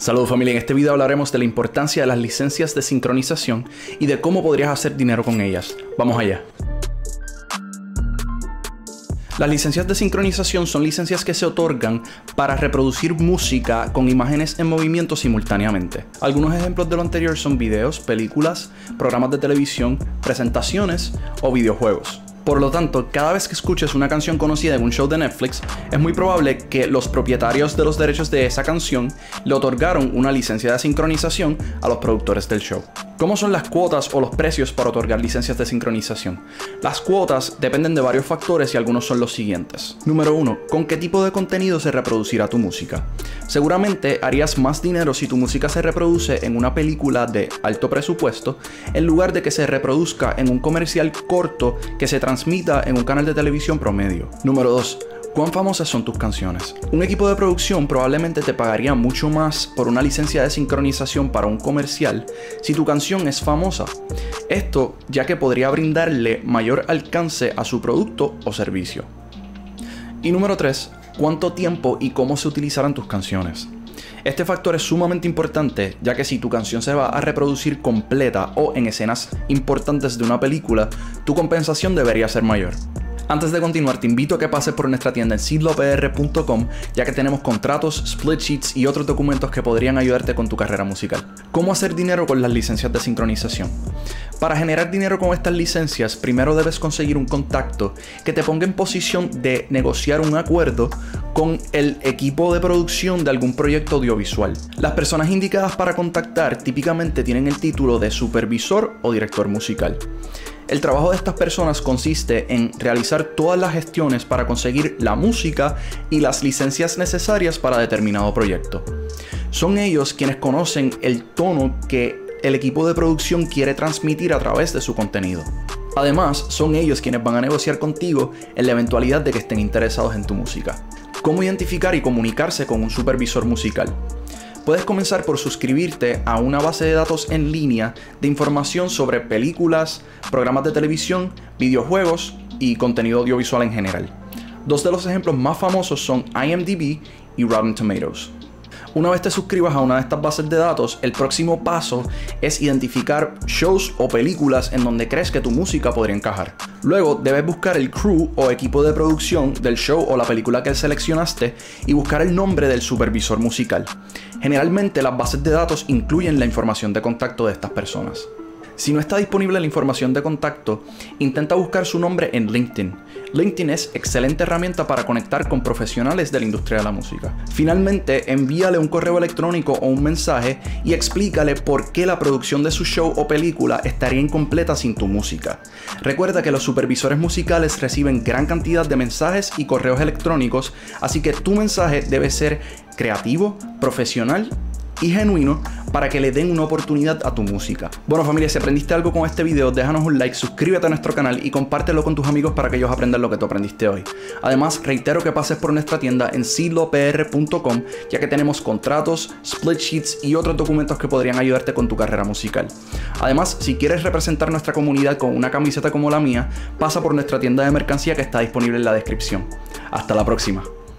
Saludos familia, en este video hablaremos de la importancia de las licencias de sincronización y de cómo podrías hacer dinero con ellas. Vamos allá. Las licencias de sincronización son licencias que se otorgan para reproducir música con imágenes en movimiento simultáneamente. Algunos ejemplos de lo anterior son videos, películas, programas de televisión, presentaciones o videojuegos. Por lo tanto, cada vez que escuches una canción conocida en un show de Netflix, es muy probable que los propietarios de los derechos de esa canción le otorgaron una licencia de sincronización a los productores del show. ¿Cómo son las cuotas o los precios para otorgar licencias de sincronización? Las cuotas dependen de varios factores y algunos son los siguientes. Número 1. ¿Con qué tipo de contenido se reproducirá tu música? Seguramente harías más dinero si tu música se reproduce en una película de alto presupuesto en lugar de que se reproduzca en un comercial corto que se transmita en un canal de televisión promedio. Número 2. ¿Cuán famosas son tus canciones? Un equipo de producción probablemente te pagaría mucho más por una licencia de sincronización para un comercial si tu canción es famosa. Esto ya que podría brindarle mayor alcance a su producto o servicio. Y número 3. ¿Cuánto tiempo y cómo se utilizarán tus canciones? Este factor es sumamente importante ya que si tu canción se va a reproducir completa o en escenas importantes de una película, tu compensación debería ser mayor. Antes de continuar, te invito a que pases por nuestra tienda en sidlopr.com, ya que tenemos contratos, split sheets y otros documentos que podrían ayudarte con tu carrera musical. ¿Cómo hacer dinero con las licencias de sincronización? Para generar dinero con estas licencias, primero debes conseguir un contacto que te ponga en posición de negociar un acuerdo con el equipo de producción de algún proyecto audiovisual. Las personas indicadas para contactar típicamente tienen el título de supervisor o director musical. El trabajo de estas personas consiste en realizar todas las gestiones para conseguir la música y las licencias necesarias para determinado proyecto. Son ellos quienes conocen el tono que el equipo de producción quiere transmitir a través de su contenido. Además, son ellos quienes van a negociar contigo en la eventualidad de que estén interesados en tu música. ¿Cómo identificar y comunicarse con un supervisor musical? Puedes comenzar por suscribirte a una base de datos en línea de información sobre películas, programas de televisión, videojuegos y contenido audiovisual en general. Dos de los ejemplos más famosos son IMDb y Rotten Tomatoes. Una vez te suscribas a una de estas bases de datos, el próximo paso es identificar shows o películas en donde crees que tu música podría encajar. Luego debes buscar el crew o equipo de producción del show o la película que seleccionaste y buscar el nombre del supervisor musical. Generalmente las bases de datos incluyen la información de contacto de estas personas. Si no está disponible la información de contacto, intenta buscar su nombre en LinkedIn. LinkedIn es excelente herramienta para conectar con profesionales de la industria de la música. Finalmente, envíale un correo electrónico o un mensaje y explícale por qué la producción de su show o película estaría incompleta sin tu música. Recuerda que los supervisores musicales reciben gran cantidad de mensajes y correos electrónicos, así que tu mensaje debe ser creativo, profesional y genuino para que le den una oportunidad a tu música. Bueno familia, si aprendiste algo con este video, déjanos un like, suscríbete a nuestro canal y compártelo con tus amigos para que ellos aprendan lo que tú aprendiste hoy. Además, reitero que pases por nuestra tienda en silopr.com ya que tenemos contratos, split sheets y otros documentos que podrían ayudarte con tu carrera musical. Además, si quieres representar nuestra comunidad con una camiseta como la mía, pasa por nuestra tienda de mercancía que está disponible en la descripción. Hasta la próxima.